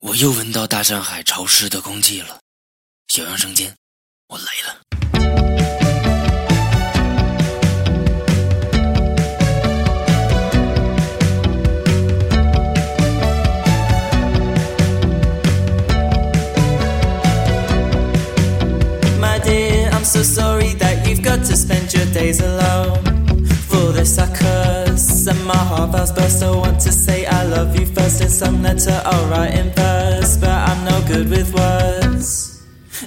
我又闻到大上海潮湿的空气了，小杨生煎，我来了。My dear, I'm so sorry that you've got to spend your days alone. For this I and my heart vows burst. I want to say I love you first in some letter I'll write in verse, but I'm no good with words.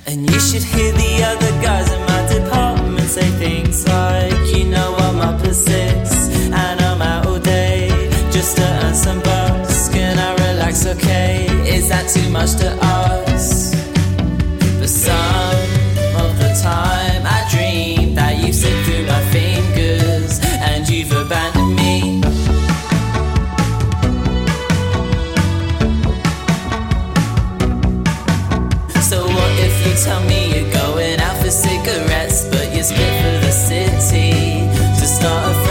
And you should hear the other guys in my department say things like, you know I'm up at six, and I'm out all day just to earn some bucks. Can I relax? Okay, is that too much to ask? You tell me you're going out for cigarettes, but you're split for the city to start afresh?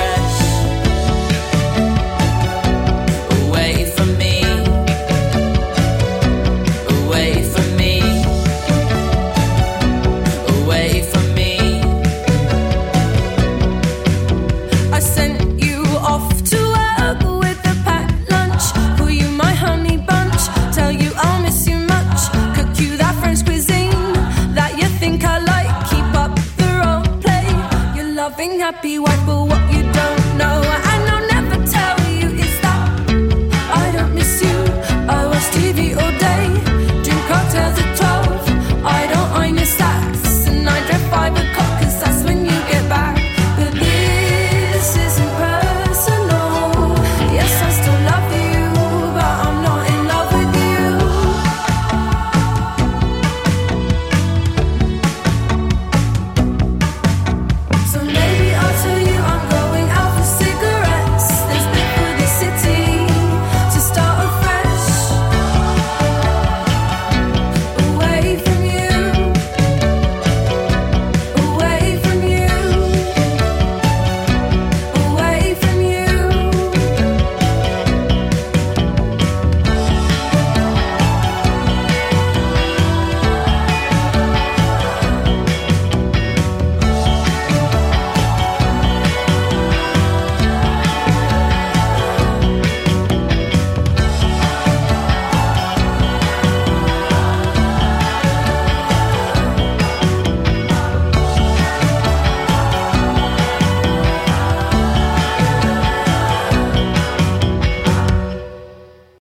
Loving happy wife, but what